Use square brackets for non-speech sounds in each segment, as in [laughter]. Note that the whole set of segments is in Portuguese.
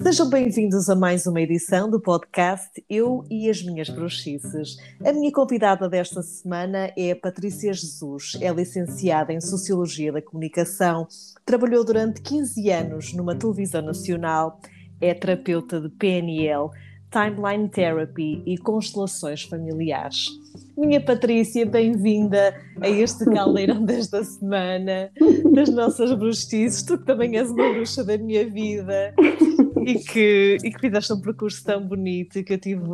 Sejam bem-vindos a mais uma edição do podcast Eu e as Minhas Bruxices. A minha convidada desta semana é a Patrícia Jesus. É licenciada em Sociologia da Comunicação, trabalhou durante 15 anos numa televisão nacional, é terapeuta de PNL, Timeline Therapy e constelações familiares. Minha Patrícia, bem-vinda a este caldeirão [laughs] desta semana, das nossas bruxices, tu que também és uma bruxa da minha vida e que, e que fizeste um percurso tão bonito e que eu tive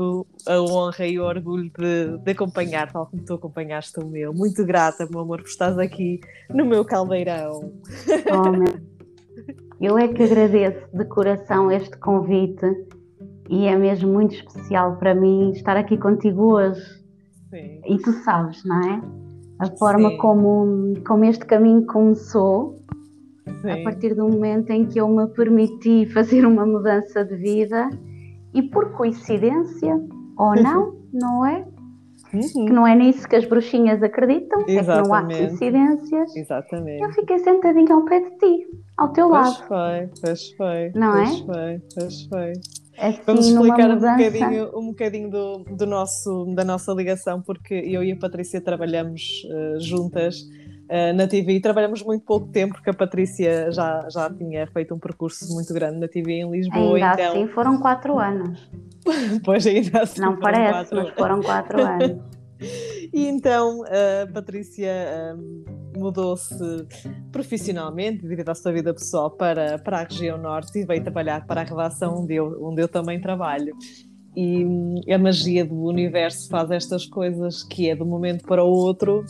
a honra e o orgulho de, de acompanhar, tal como tu acompanhaste o meu. Muito grata, meu amor, por estás aqui no meu caldeirão. Oh, meu. Eu é que agradeço de coração este convite e é mesmo muito especial para mim estar aqui contigo hoje. Sim. E tu sabes, não é? A forma como, como este caminho começou, Sim. a partir do momento em que eu me permiti fazer uma mudança de vida e por coincidência, ou [laughs] não, não é? Uhum. Que não é nisso que as bruxinhas acreditam, Exatamente. é que não há coincidências. Exatamente. Eu fiquei sentadinha ao pé de ti, ao teu pois lado. Foi, pois foi. Não pois é? Foi, pois foi. Assim, Vamos explicar um bocadinho, um bocadinho do, do, nosso, da nossa ligação, porque eu e a Patrícia trabalhamos uh, juntas uh, na TV e trabalhamos muito pouco tempo, porque a Patrícia já, já tinha feito um percurso muito grande na TV em Lisboa. Ainda então... assim foram quatro anos. [laughs] pois ainda assim. Não parece, quatro... mas foram quatro [laughs] anos. E então a Patrícia um, mudou-se profissionalmente, devido à sua vida pessoal, para, para a região norte e veio trabalhar para a redação onde eu, onde eu também trabalho. E hum, a magia do universo faz estas coisas que é de um momento para o outro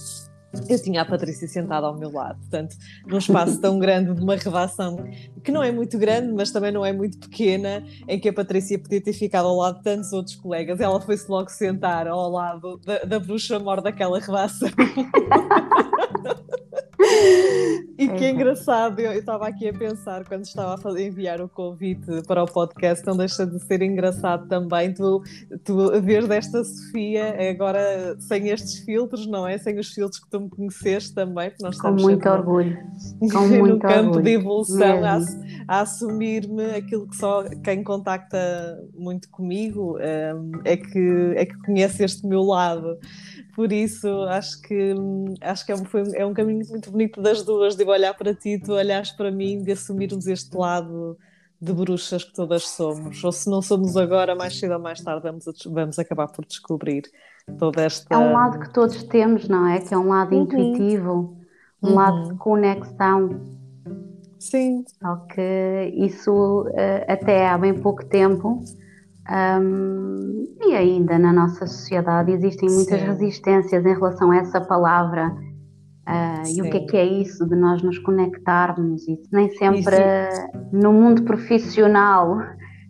eu tinha a Patrícia sentada ao meu lado, portanto, num espaço tão grande de uma redação que não é muito grande, mas também não é muito pequena, em que a Patrícia podia ter ficado ao lado de tantos outros colegas, ela foi-se logo sentar ao lado da, da bruxa mor daquela redação. [laughs] [laughs] E que é engraçado, eu estava aqui a pensar quando estava a fazer, enviar o convite para o podcast, não deixa de ser engraçado também tu, tu ver desta Sofia agora sem estes filtros, não é? Sem os filtros que tu me conheceste também, porque nós Com muito orgulho. Com [laughs] no muito campo orgulho. de evolução, a, a assumir-me aquilo que só quem contacta muito comigo um, é, que, é que conhece este meu lado. Por isso, acho que, acho que é, um, foi, é um caminho muito bonito das duas, de olhar para ti, tu olhares para mim, de assumirmos este lado de bruxas que todas somos. Ou se não somos agora, mais cedo ou mais tarde vamos, vamos acabar por descobrir toda esta. É um lado que todos temos, não é? Que é um lado uhum. intuitivo, um uhum. lado de conexão. Sim. Só que isso eh, até há bem pouco tempo um, e ainda na nossa sociedade existem muitas Sim. resistências em relação a essa palavra. Uh, e o que é que é isso de nós nos conectarmos? Isso nem sempre no mundo profissional,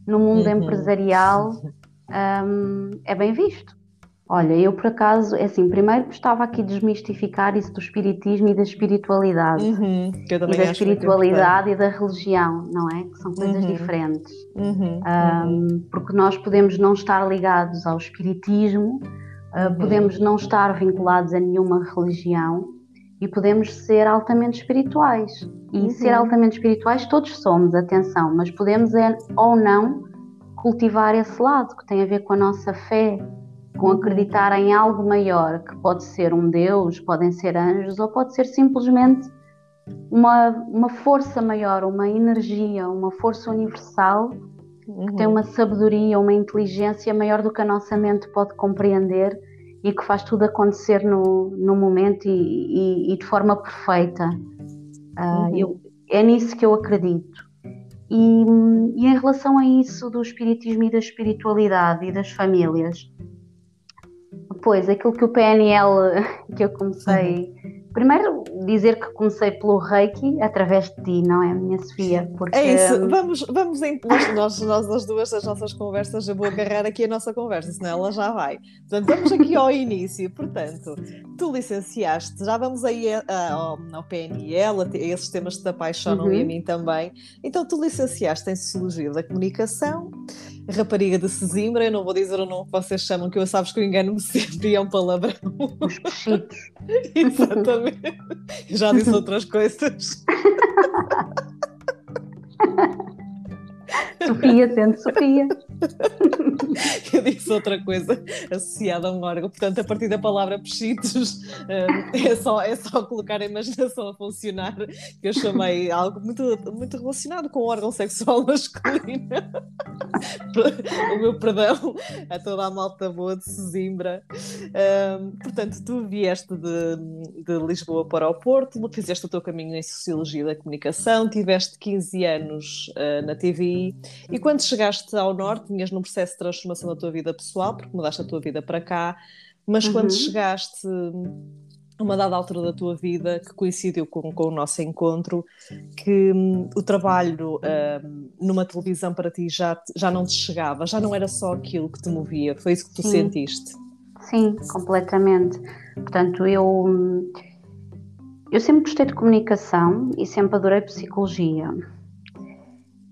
no mundo uhum. empresarial, [laughs] um, é bem visto. Olha, eu por acaso, é assim, primeiro gostava aqui de desmistificar isso do espiritismo e da espiritualidade. Uhum, e da espiritualidade e da religião, não é? Que são coisas uhum. diferentes. Uhum, um, porque nós podemos não estar ligados ao espiritismo, uh, podemos não estar vinculados a nenhuma religião e podemos ser altamente espirituais. E ser altamente espirituais todos somos, atenção, mas podemos é, ou não cultivar esse lado que tem a ver com a nossa fé com acreditar em algo maior, que pode ser um Deus, podem ser anjos, ou pode ser simplesmente uma, uma força maior, uma energia, uma força universal uhum. que tem uma sabedoria, uma inteligência maior do que a nossa mente pode compreender e que faz tudo acontecer no, no momento e, e, e de forma perfeita. Uh, uhum. eu, é nisso que eu acredito. E, e em relação a isso do espiritismo e da espiritualidade e das famílias, Pois, aquilo que o PNL que eu comecei. Uhum. Primeiro, dizer que comecei pelo Reiki através de ti, não é, minha Sofia? Porque... É isso, vamos, vamos em, nós, nós, as duas, as nossas conversas, eu vou agarrar aqui a nossa conversa, senão ela já vai. Portanto, vamos aqui ao início. Portanto, tu licenciaste, já vamos aí a, a, ao, ao, PNL, a, a, esses temas que te apaixonam uhum. e a uhum. mim também. Então, tu licenciaste em Sociologia da Comunicação rapariga de Sesimbra, eu não vou dizer o nome que vocês chamam, que eu sabes que eu engano-me sempre, é um palavrão. [laughs] Exatamente. Já disse outras coisas. Sofia sendo Sofia. [laughs] Eu disse outra coisa associada a um órgão, portanto, a partir da palavra pechitos é só, é só colocar a imaginação a funcionar, que eu chamei algo muito, muito relacionado com o órgão sexual [laughs] masculino. o meu perdão a toda a malta boa de Sesimbra. portanto, tu vieste de, de Lisboa para o Porto, fizeste o teu caminho em Sociologia da Comunicação, tiveste 15 anos uh, na TVI e quando chegaste ao Norte, tinhas num processo de transformação da tua vida pessoal, porque mudaste a tua vida para cá, mas uhum. quando chegaste a uma dada altura da tua vida, que coincidiu com, com o nosso encontro, que um, o trabalho um, numa televisão para ti já, já não te chegava, já não era só aquilo que te movia, foi isso que tu Sim. sentiste? Sim, completamente. Portanto, eu, eu sempre gostei de comunicação e sempre adorei psicologia.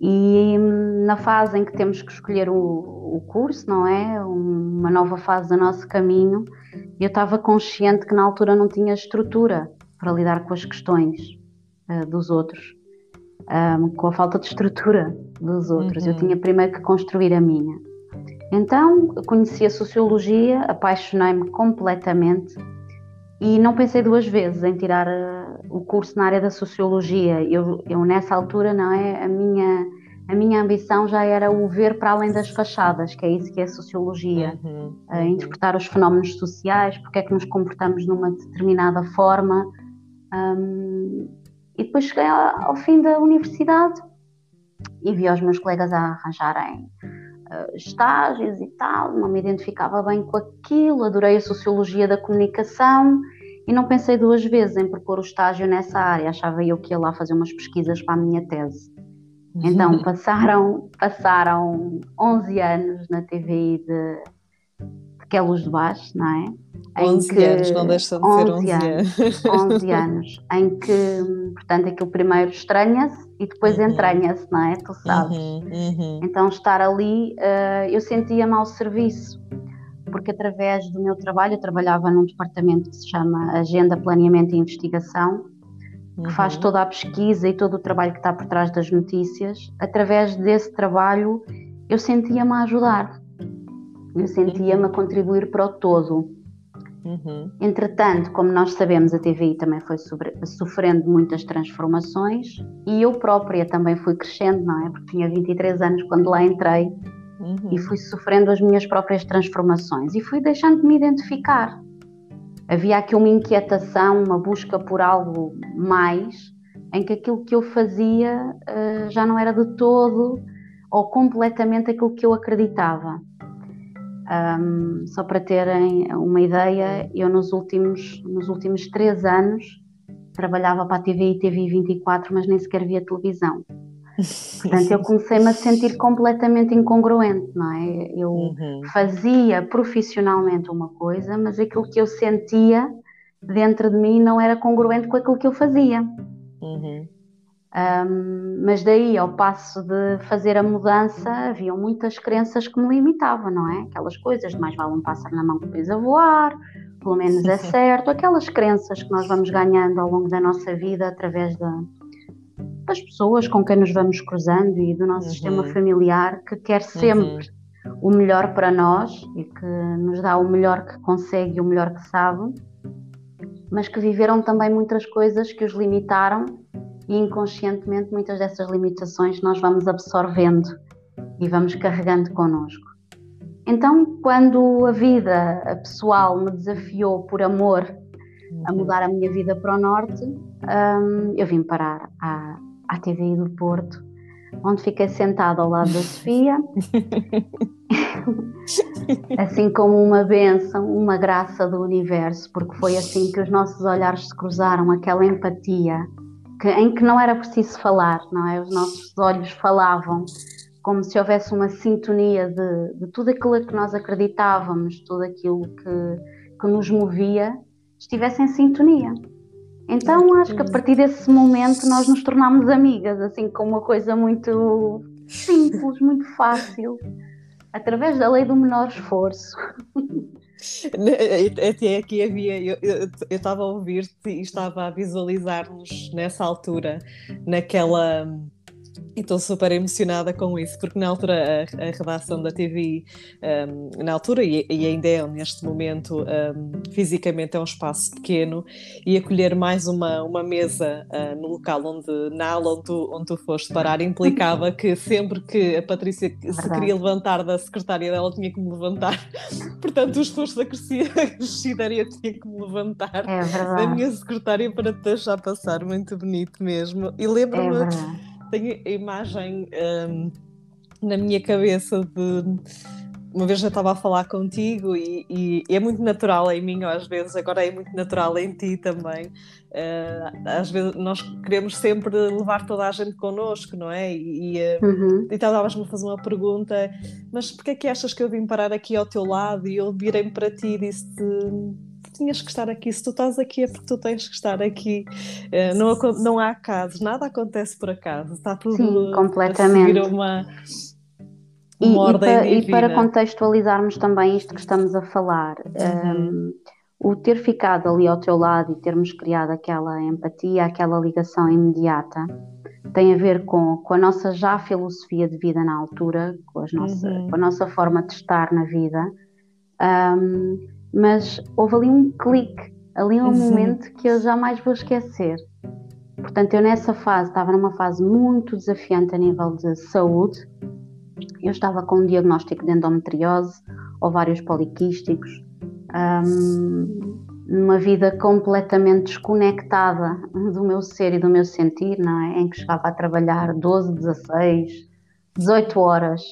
E na fase em que temos que escolher o, o curso, não é? Uma nova fase do nosso caminho, eu estava consciente que na altura não tinha estrutura para lidar com as questões uh, dos outros, um, com a falta de estrutura dos outros. Uhum. Eu tinha primeiro que construir a minha. Então, conheci a sociologia, apaixonei-me completamente e não pensei duas vezes em tirar uh, o curso na área da sociologia. Eu, eu, nessa altura, não é? A minha, a minha ambição já era o ver para além das fachadas, que é isso que é a sociologia. Uhum, uh, interpretar os fenómenos sociais, porque é que nos comportamos numa determinada forma. Um, e depois cheguei ao, ao fim da universidade e vi os meus colegas a arranjarem uh, estágios e tal, não me identificava bem com aquilo, adorei a sociologia da comunicação e não pensei duas vezes em propor o estágio nessa área, achava eu que ia lá fazer umas pesquisas para a minha tese. Então passaram, passaram 11 anos na TVI de, de Que é Luz de Baixo, não é? 11 que, anos, não deixam de ser 11 anos. 11 [laughs] anos, em que, portanto, aquilo primeiro estranha-se e depois uhum. entranha-se, não é? Tu sabes. Uhum, uhum. Então, estar ali, uh, eu sentia-me ao serviço, porque através do meu trabalho, eu trabalhava num departamento que se chama Agenda, Planeamento e Investigação, que faz uhum. toda a pesquisa e todo o trabalho que está por trás das notícias. Através desse trabalho, eu sentia-me a ajudar, eu sentia-me a contribuir para o todo. Uhum. Entretanto, como nós sabemos, a TVI também foi sobre, sofrendo muitas transformações e eu própria também fui crescendo, não é? Porque tinha 23 anos quando lá entrei uhum. e fui sofrendo as minhas próprias transformações e fui deixando de me identificar. Havia aqui uma inquietação, uma busca por algo mais, em que aquilo que eu fazia uh, já não era de todo ou completamente aquilo que eu acreditava. Um, só para terem uma ideia, eu nos últimos, nos últimos três anos trabalhava para a TV e TV 24, mas nem sequer via televisão. Portanto, eu comecei-me a sentir completamente incongruente, não é? Eu uhum. fazia profissionalmente uma coisa, mas aquilo que eu sentia dentro de mim não era congruente com aquilo que eu fazia. Uhum. Um, mas daí, ao passo de fazer a mudança, haviam muitas crenças que me limitavam, não é? Aquelas coisas de mais vale um pássaro na mão que depois a voar, pelo menos é [laughs] certo, aquelas crenças que nós vamos ganhando ao longo da nossa vida através da, das pessoas com quem nos vamos cruzando e do nosso uhum. sistema familiar que quer sempre uhum. o melhor para nós e que nos dá o melhor que consegue e o melhor que sabe, mas que viveram também muitas coisas que os limitaram e inconscientemente muitas dessas limitações nós vamos absorvendo e vamos carregando connosco. Então, quando a vida pessoal me desafiou por amor a uhum. mudar a minha vida para o norte, um, eu vim parar à, à TVI do Porto, onde fiquei sentada ao lado da Sofia, [laughs] assim como uma benção, uma graça do universo, porque foi assim que os nossos olhares se cruzaram, aquela empatia, que, em que não era preciso falar, não é? Os nossos olhos falavam como se houvesse uma sintonia de, de tudo aquilo que nós acreditávamos, tudo aquilo que, que nos movia, estivesse em sintonia. Então acho que a partir desse momento nós nos tornámos amigas, assim, com uma coisa muito simples, muito fácil, através da lei do menor esforço. Até aqui havia, eu estava a ouvir-te e estava a visualizar-nos nessa altura, naquela estou super emocionada com isso, porque na altura a, a redação da TV, um, na altura e, e, ainda é neste momento, um, fisicamente é um espaço pequeno e acolher mais uma, uma mesa uh, no local onde, na aula onde tu, onde tu foste parar, implicava que sempre que a Patrícia Verdade. se queria levantar da secretária dela tinha que me levantar, [laughs] portanto o esforço da crescidaria [laughs] tinha que me levantar é da minha secretária para te deixar passar, muito bonito mesmo. E lembro-me. É tenho a imagem um, na minha cabeça de uma vez já estava a falar contigo e, e, é muito natural em mim às vezes, agora é muito natural em ti também. Uh, às vezes nós queremos sempre levar toda a gente connosco, não é? E, uh, uhum. então estavas-me a fazer uma pergunta, mas porquê é que achas que eu vim parar aqui ao teu lado? E eu virei-me para ti e disse-te tinhas que estar aqui, se tu estás aqui é porque tu tens que estar aqui. Uh, não, não há acaso, nada acontece por acaso, está tudo Sim, completamente. a uma, uma e, ordem e, para, e para contextualizarmos também isto que estamos a falar, uhum. um, o ter ficado ali ao teu lado e termos criado aquela empatia, aquela ligação imediata, tem a ver com, com a nossa já filosofia de vida na altura, com, nossa, uhum. com a nossa forma de estar na vida. Um, mas houve ali um clique, ali um momento que eu jamais vou esquecer. Portanto, eu nessa fase estava numa fase muito desafiante a nível de saúde. Eu estava com um diagnóstico de endometriose, ovários poliquísticos, um, numa vida completamente desconectada do meu ser e do meu sentir, é? Em que chegava a trabalhar 12, 16, 18 horas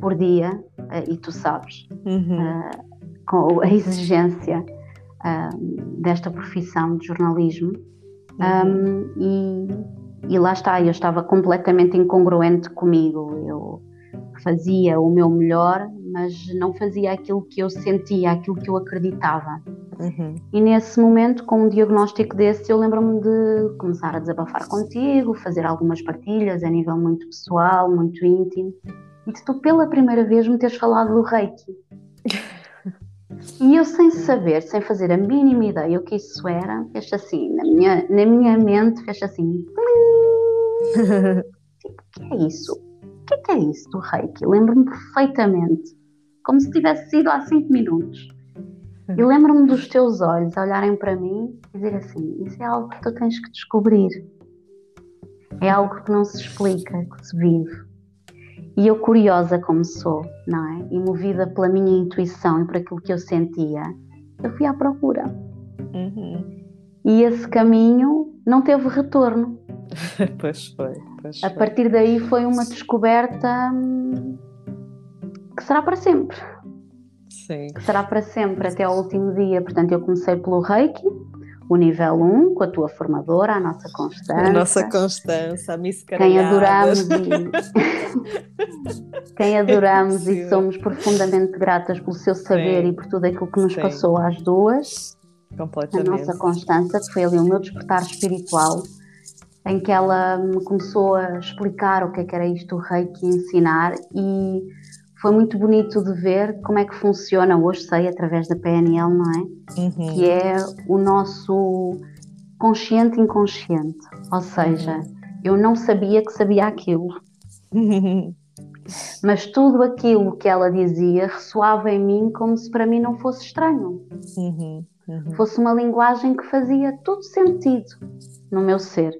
por dia, eh, e tu sabes. Uhum. Uh, com a exigência um, desta profissão de jornalismo. Um, e, e, lá está, eu estava completamente incongruente comigo. Eu fazia o meu melhor, mas não fazia aquilo que eu sentia, aquilo que eu acreditava. Uhum. E nesse momento, com um diagnóstico desse, eu lembro-me de começar a desabafar contigo, fazer algumas partilhas a nível muito pessoal, muito íntimo, e de tu pela primeira vez me teres falado do Reiki. E eu, sem saber, sem fazer a mínima ideia o que isso era, fez assim, na minha, na minha mente, fez assim. [laughs] tipo, o que é isso? O que é, que é isso do reiki? Lembro-me perfeitamente, como se tivesse sido há cinco minutos. E [laughs] lembro-me dos teus olhos olharem para mim e dizer assim: Isso é algo que tu tens que descobrir. É algo que não se explica, que se vive. E eu, curiosa como sou, não é? E movida pela minha intuição e por aquilo que eu sentia, eu fui à procura. Uhum. E esse caminho não teve retorno. [laughs] pois foi. Pois a partir daí foi uma descoberta hum, que será para sempre. Sim. Que será para sempre, até ao último dia. Portanto, eu comecei pelo Reiki, o nível 1 com a tua formadora, a nossa Constança. A nossa Constança, a Miss Quem adoramos e, [laughs] quem adoramos e somos profundamente gratas pelo seu saber Sim. e por tudo aquilo que nos Sim. passou às duas. Completamente. A nossa Constança, que foi ali o meu despertar espiritual, em que ela me começou a explicar o que, é que era isto, o reiki, ensinar e foi muito bonito de ver como é que funciona, hoje sei, através da PNL, não é? Uhum. Que é o nosso consciente inconsciente. Ou seja, uhum. eu não sabia que sabia aquilo. [laughs] Mas tudo aquilo que ela dizia ressoava em mim como se para mim não fosse estranho. Uhum. uhum. Fosse uma linguagem que fazia todo sentido no meu ser.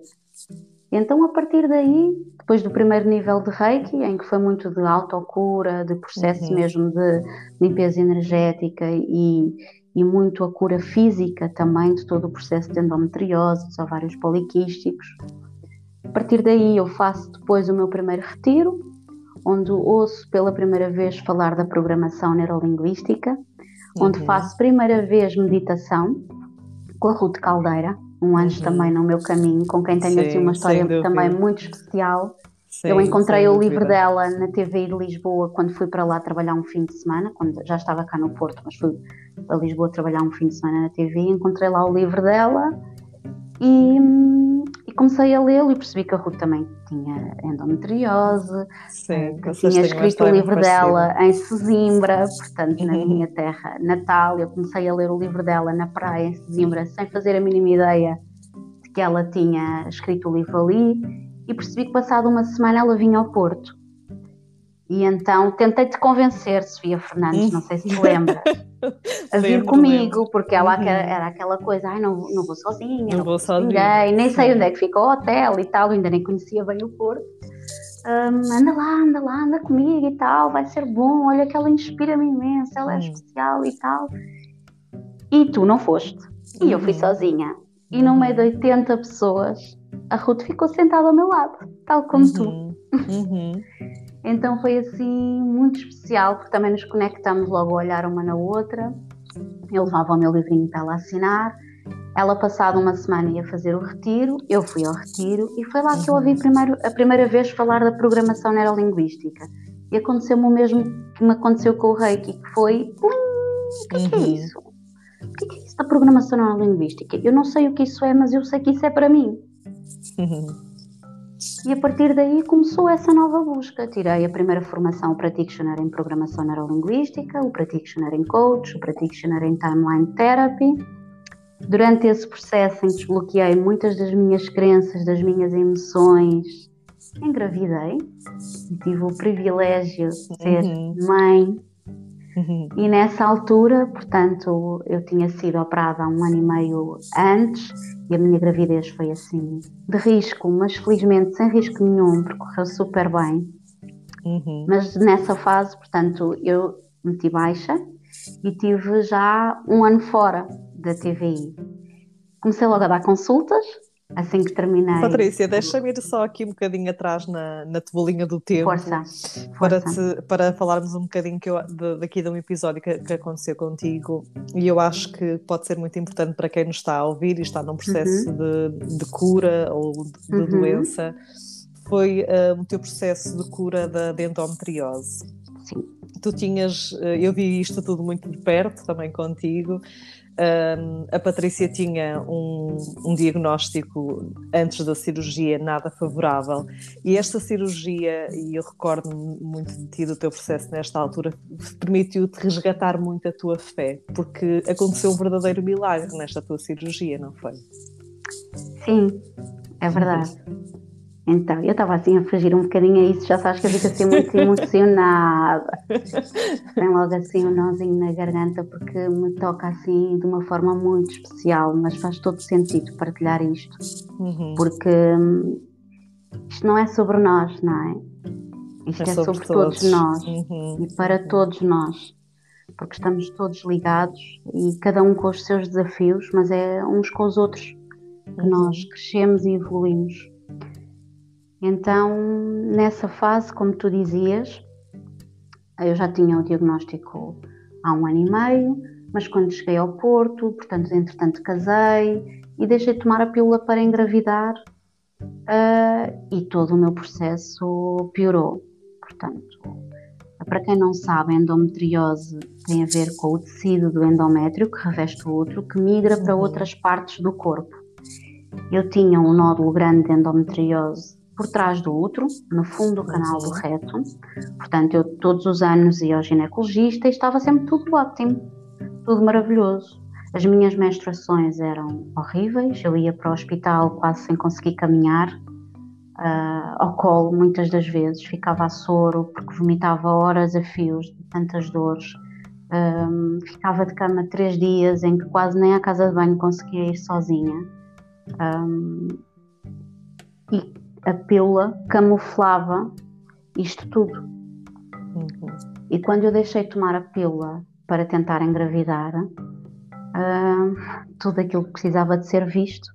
Então, a partir daí, depois do primeiro nível de Reiki, em que foi muito de autocura, de processo uhum. mesmo de limpeza energética e, e muito a cura física também de todo o processo de endometriose, dos ovários poliquísticos. A partir daí eu faço depois o meu primeiro retiro, onde ouço pela primeira vez falar da programação neurolinguística, uhum. onde faço primeira vez meditação com a Ruth Caldeira, um anjo uhum. também no meu caminho, com quem tenho Sim, assim uma história também muito especial. Sim, eu encontrei o livro dela na TV de Lisboa quando fui para lá trabalhar um fim de semana, quando já estava cá no Porto, mas fui para Lisboa trabalhar um fim de semana na TV, encontrei lá o livro dela e, e comecei a lê-lo e percebi que a Ruth também tinha endometriose, Sim, eh, tinha escrito o livro dela em Sesimbra, portanto na uhum. minha terra natal. Eu comecei a ler o livro dela na praia em Sesimbra, sem fazer a mínima ideia de que ela tinha escrito o livro ali. e percebi que passado uma semana ela vinha ao Porto. E então tentei-te convencer, Sofia Fernandes, não sei se te [laughs] lembras, a vir comigo, lembro. porque ela uhum. era aquela coisa, ai, não, não vou sozinha, não, não vou sozinha. Ninguém, nem sei onde é que [laughs] fica o hotel e tal, ainda nem conhecia bem o Porto. Um, anda lá, anda lá, anda comigo e tal, vai ser bom, olha que ela inspira-me imenso, ela é especial e tal. E tu não foste. E eu fui uhum. sozinha. E no meio de 80 pessoas, a Ruth ficou sentada ao meu lado, tal como uhum. tu. Uhum. [laughs] então foi assim muito especial, porque também nos conectamos logo a olhar uma na outra. Eu levava o meu livrinho para ela assinar ela, passada uma semana, ia fazer o retiro, eu fui ao retiro e foi lá que eu ouvi primeiro, a primeira vez falar da programação neurolinguística. E aconteceu-me o mesmo que me aconteceu com o Reiki, que foi: o que, é que é uhum. isso? O que é isso da programação neurolinguística? Eu não sei o que isso é, mas eu sei que isso é para mim. [laughs] E a partir daí começou essa nova busca. Tirei a primeira formação, o Practitioner em Programação Neurolinguística, o Practitioner em Coach, o Practitioner em Timeline Therapy Durante esse processo em que desbloqueei muitas das minhas crenças, das minhas emoções, engravidei e tive o privilégio de ser uhum. mãe. Uhum. E nessa altura, portanto, eu tinha sido operada um ano e meio antes e a minha gravidez foi assim de risco, mas felizmente sem risco nenhum, percorreu super bem. Uhum. Mas nessa fase, portanto, eu meti baixa e tive já um ano fora da TVI. Comecei logo a dar consultas, assim que terminei. Patrícia, deixa-me ir só aqui um bocadinho atrás na, na bolinha do tempo. Força. Para, te, para falarmos um bocadinho que eu, de, daqui de um episódio que, que, aconteceu contigo e eu acho que pode ser muito importante para quem nos está a ouvir e está num processo uhum. de, de, cura ou de, uhum. doença. Foi uh, o teu processo de cura da, de endometriose. Sim. Tu tinhas, uh, eu vi isto tudo muito de perto também contigo. Um, a Patrícia tinha um, um, diagnóstico antes da cirurgia nada favorável e esta cirurgia, e eu recordo-me muito de ti do teu processo nesta altura, permitiu-te resgatar muito a tua fé, porque aconteceu um verdadeiro milagre nesta tua cirurgia, não foi? Sim, é verdade. Então, eu estava assim a fugir um bocadinho a isso, já sabes que eu fico assim muito [laughs] emocionada. Tem logo assim um nozinho na garganta porque me toca assim de uma forma muito especial, mas faz todo sentido partilhar isto. Uhum. Porque hum, isto não é sobre nós, não é? Isto é, é sobre, sobre todos. nós uhum. e para todos nós. Porque estamos todos ligados e cada um com os seus desafios, mas é uns com os outros que uhum. nós crescemos e evoluímos. Então, nessa fase, como tu dizias, eu já tinha o diagnóstico há um ano e meio, mas quando cheguei ao Porto, portanto, entretanto casei e deixei de tomar a pílula para engravidar uh, e todo o meu processo piorou. Portanto, para quem não sabe, a endometriose tem a ver com o tecido do endométrio que reveste o útero, que migra para outras partes do corpo. Eu tinha um nódulo grande de endometriose por trás do útero, no fundo do canal do reto. Portanto, eu todos os anos ia ao ginecologista e estava sempre tudo ótimo, tudo maravilhoso. As minhas menstruações eram horríveis, eu ia para o hospital quase sem conseguir caminhar, uh, ao colo muitas das vezes, ficava a soro porque vomitava horas a fios de tantas dores. Um, ah, ficava de cama três dias em que quase nem à casa de banho conseguia ir sozinha. Um, ah, e a pílula camuflava isto tudo. Uhum. E quando eu deixei tomar a pílula para tentar engravidar, uh, tudo aquilo que precisava de ser visto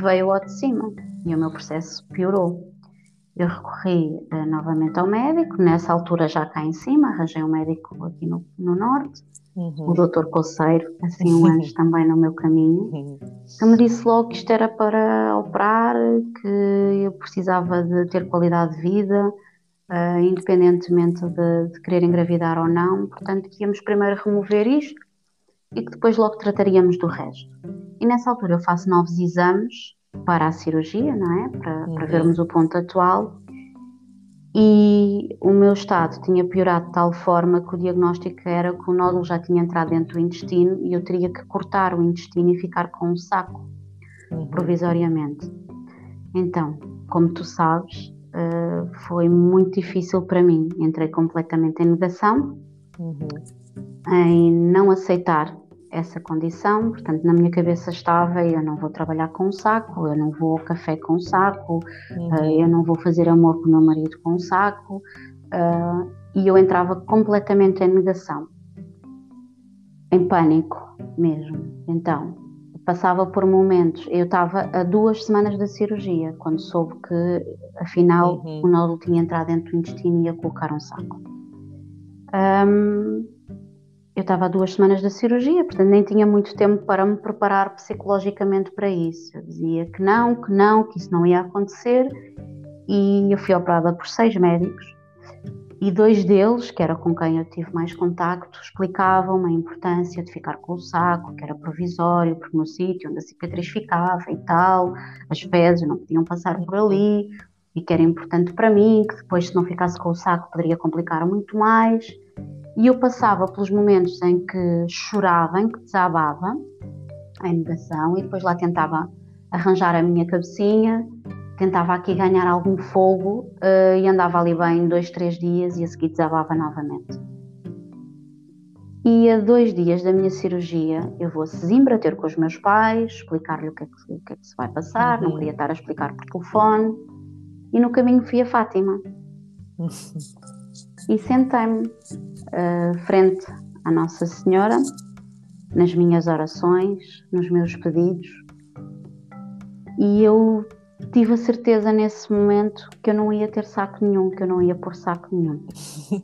veio ao de cima e o meu processo piorou. Eu recorri uh, novamente ao médico, nessa altura já cá em cima, arranjei um médico aqui no, no norte, Uhum. o doutor Coceiro, assim um anjo também no meu caminho, uhum. que me disse logo que isto era para operar, que eu precisava de ter qualidade de vida, uh, independentemente de, de, querer engravidar ou não, portanto que íamos primeiro remover isto e que depois logo trataríamos do resto. E nessa altura eu faço novos exames para a cirurgia, não é? Para, uhum. para vermos o ponto atual e o meu estado tinha piorado de tal forma que o diagnóstico era que o nódulo já tinha entrado dentro do intestino e eu teria que cortar o intestino e ficar com um saco, uhum. provisoriamente. Então, como tu sabes, uh, foi muito difícil para mim. Entrei completamente em negação, uhum. em não aceitar essa condição, portanto, na minha cabeça estava: eu não vou trabalhar com um saco, eu não vou ao café com um saco, uhum. uh, eu não vou fazer amor com o meu marido com um saco, uh, e eu entrava completamente em negação, em pânico mesmo. Então, passava por momentos. Eu estava a duas semanas da cirurgia, quando soube que, afinal, uhum. o nódulo tinha entrado dentro do intestino e ia colocar um saco. Um, eu estava duas semanas da cirurgia, portanto nem tinha muito tempo para me preparar psicologicamente para isso. Eu dizia que não, que não, que isso não ia acontecer e eu fui operada por seis médicos e dois deles, que era com quem eu tive mais contacto, explicavam a importância de ficar com o saco, que era provisório, porque no sítio onde a cicatriz ficava e tal, as fezes não podiam passar por ali, e que era importante para mim, que depois se não ficasse com o saco poderia complicar muito mais. E eu passava pelos momentos em que chorava, em que desabava, em negação, e depois lá tentava arranjar a minha cabecinha tentava aqui ganhar algum fogo uh, e andava ali bem dois, três dias e a seguir desabava novamente. E a dois dias da minha cirurgia, eu vou a Sesimbra ter com os meus pais, explicar-lhe o, que é que, o que, é que se vai passar, uhum. não queria estar a explicar por telefone. E no caminho fui a Fátima. [laughs] e sentei-me uh, frente à Nossa Senhora, nas minhas orações, nos meus pedidos. E eu tive a certeza nesse momento que eu não ia ter saco nenhum, que eu não ia pôr saco nenhum. [laughs]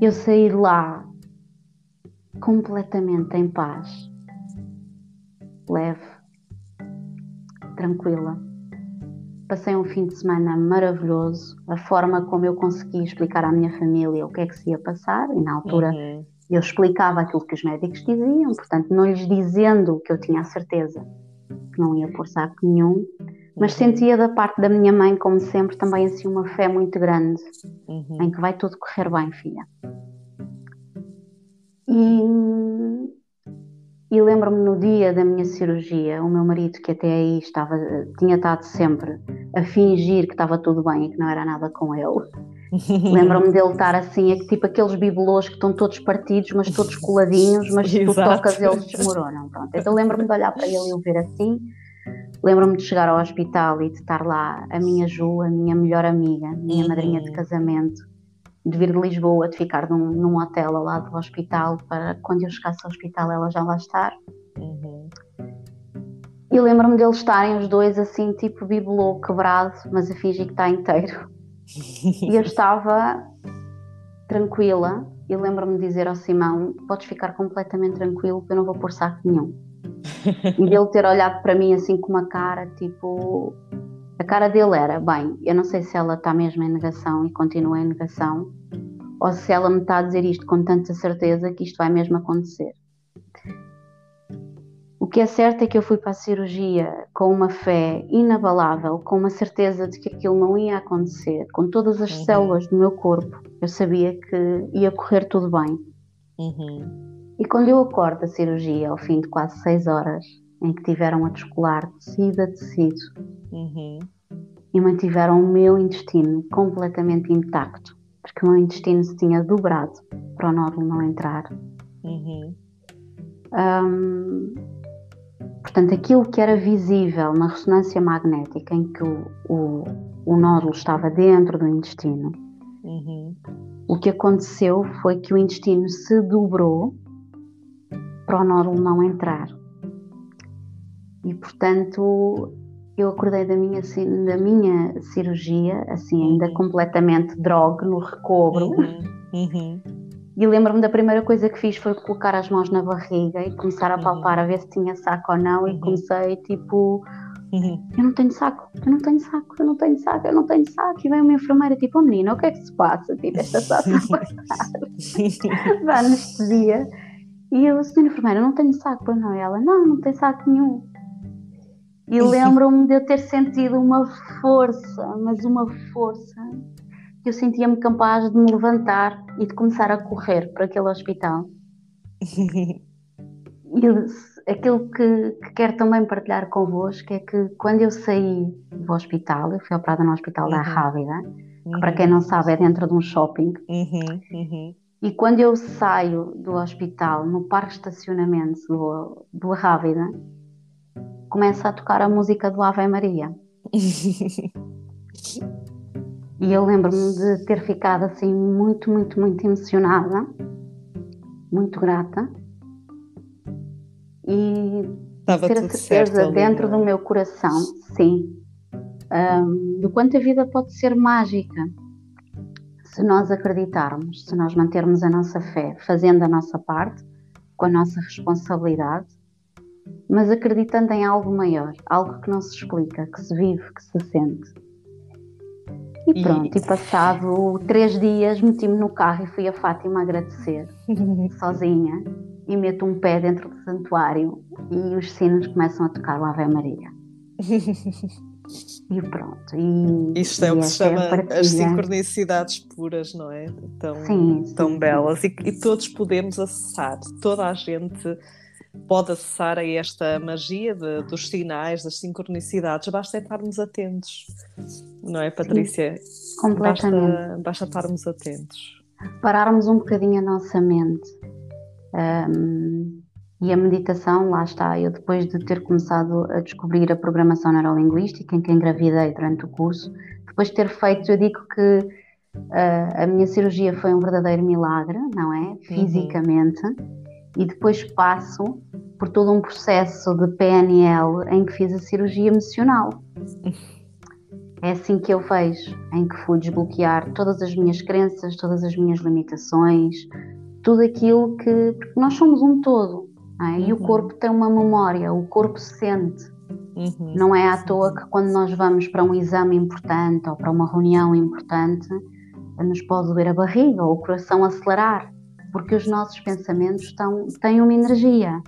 eu saí de lá completamente em paz, leve, tranquila. Passei um fim de semana maravilhoso. A forma como eu consegui explicar à minha família o que é que se ia passar, e na altura uhum. eu explicava aquilo que os médicos diziam, portanto, não lhes dizendo que eu tinha a certeza que não ia pôr saco nenhum, mas uhum. sentia da parte da minha mãe, como sempre, também assim uma fé muito grande, uhum. em que vai tudo correr bem, filha. E, e lembro-me no dia da minha cirurgia, o meu marido, que até aí estava, tinha estado sempre a fingir que estava tudo bem e que não era nada com ele. [laughs] Lembro-me dele estar assim, tipo aqueles bibelôs que estão todos partidos, mas todos coladinhos, mas se tu tocas eles desmoronam. Pronto. Então lembro-me de olhar para ele e o ver assim. Lembro-me de chegar ao hospital e de estar lá a minha Ju, a minha melhor amiga, minha uhum. madrinha de casamento, de vir de Lisboa, de ficar num, num, hotel ao lado do hospital, para quando eu chegasse ao hospital ela já lá estar. Uhum. E lembro-me deles estarem os dois assim, tipo bibelô quebrado, mas a fingir que está inteiro e eu estava tranquila e lembro-me de dizer ao Simão: Podes ficar completamente tranquilo, que eu não vou pôr saco nenhum. [laughs] e ele ter olhado para mim assim com uma cara tipo. A cara dele era: Bem, eu não sei se ela está mesmo em negação e continua em negação, ou se ela me está a dizer isto com tanta certeza que isto vai mesmo acontecer. O que é certo é que eu fui para a cirurgia com uma fé inabalável, com uma certeza de que aquilo não ia acontecer, com todas as uhum. células do meu corpo. Eu sabia que ia correr tudo bem. Uhum. E quando eu acordo da cirurgia, ao fim de quase seis horas, em que tiveram a descolar tecido a tecido uhum. e mantiveram o meu intestino completamente intacto, porque o meu intestino se tinha dobrado para o nódulo não entrar. Um, Portanto, aquilo que era visível na ressonância magnética, em que o, o, o nódulo estava dentro do intestino, uhum. o que aconteceu foi que o intestino se dobrou para o nódulo não entrar. E, portanto, eu acordei da minha, da minha cirurgia, assim, ainda uhum. completamente drogue no recobro. Uhum. Uhum. E lembro-me da primeira coisa que fiz foi colocar as mãos na barriga e começar a uhum. palpar a ver se tinha saco ou não. E uhum. comecei tipo. Eu não tenho saco, eu não tenho saco, eu não tenho saco, eu não tenho saco. E vem uma enfermeira tipo: Oh menina, o que é que se passa? Tipo, esta [laughs] saco vai [laughs] anestesia. E eu, senhora enfermeira, não tenho saco, pois não? E ela: Não, não tem saco nenhum. E lembro-me de eu ter sentido uma força, mas uma força que eu sentia-me capaz de me levantar e de começar a correr para aquele hospital. [laughs] e aquilo que, que, quero também partilhar convosco é que quando eu saí do hospital, eu fui operada no hospital uhum. da Rávida, que uhum. para quem não sabe é dentro de um shopping, uhum. uhum. e quando eu saio do hospital, no parque de estacionamento do, do Rávida, começa a tocar a música do Ave Maria. [laughs] e eu lembro-me de ter ficado assim muito, muito, muito emocionada, muito grata. E Estava ter a certeza dentro do meu coração, sim, um, do quanto a vida pode ser mágica se nós acreditarmos, se nós mantermos a nossa fé, fazendo a nossa parte, com a nossa responsabilidade, mas acreditando em algo maior, algo que não se explica, que se vive, que se sente. E pronto, e, e passado três dias meti-me no carro e fui a Fátima agradecer, [laughs] sozinha, e meto um pé dentro do santuário e os sinos começam a tocar o Ave Maria. e pronto. E, Isto é o que se chama é as sincronicidades puras, não é? Tão, sim, sim, tão belas. E, e todos podemos acessar, toda a gente pode acessar a esta magia de, dos sinais, das sincronicidades, basta estarmos atentos, não é, Patrícia? Sim, completamente. Basta, basta estarmos atentos. Pararmos um bocadinho a nossa mente um, e a meditação, lá está, eu depois de ter começado a descobrir a programação neurolinguística, em que engravidei durante o curso, depois de ter feito, eu digo que uh, a minha cirurgia foi um verdadeiro milagre, não é? Uhum. Fisicamente, uhum. E depois passo por todo um processo de PNL em que fiz a cirurgia emocional. É assim que eu vejo, em que fui desbloquear todas as minhas crenças, todas as minhas limitações, tudo aquilo que. Porque nós somos um todo, é? uhum. e o uhum. corpo tem uma memória, o corpo sente. Uhum. Não é à toa que quando nós vamos para um exame importante ou para uma reunião importante, nos pode doer a barriga ou o coração acelerar, porque os nossos pensamentos estão, têm uma energia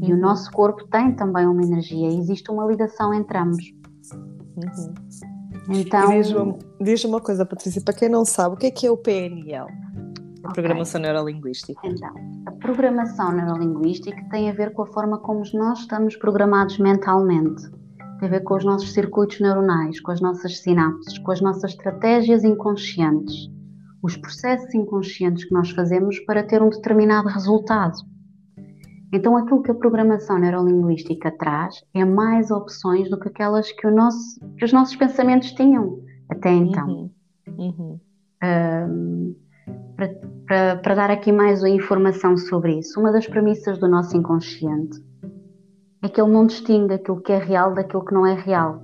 e o nosso corpo tem também uma energia, existe uma ligação entre ambos. Uhum. Então, diz-me diz uma coisa, Patrícia, para quem não sabe, o que é que é o PNL? A programação okay. neurolinguística. Então, a programação neurolinguística tem a ver com a forma como nós estamos programados mentalmente. Tem a ver com os nossos circuitos neuronais, com as nossas sinapses, com as nossas estratégias inconscientes, os processos inconscientes que nós fazemos para ter um determinado resultado. Então, aquilo que a programação neurolinguística traz é mais opções do que aquelas que, nosso, que os nossos pensamentos tinham até então. Uhum. Uhum. Um, para, para, para dar aqui mais informação sobre isso, uma das premissas do nosso inconsciente é que ele não distingue aquilo que é real daquilo que não é real.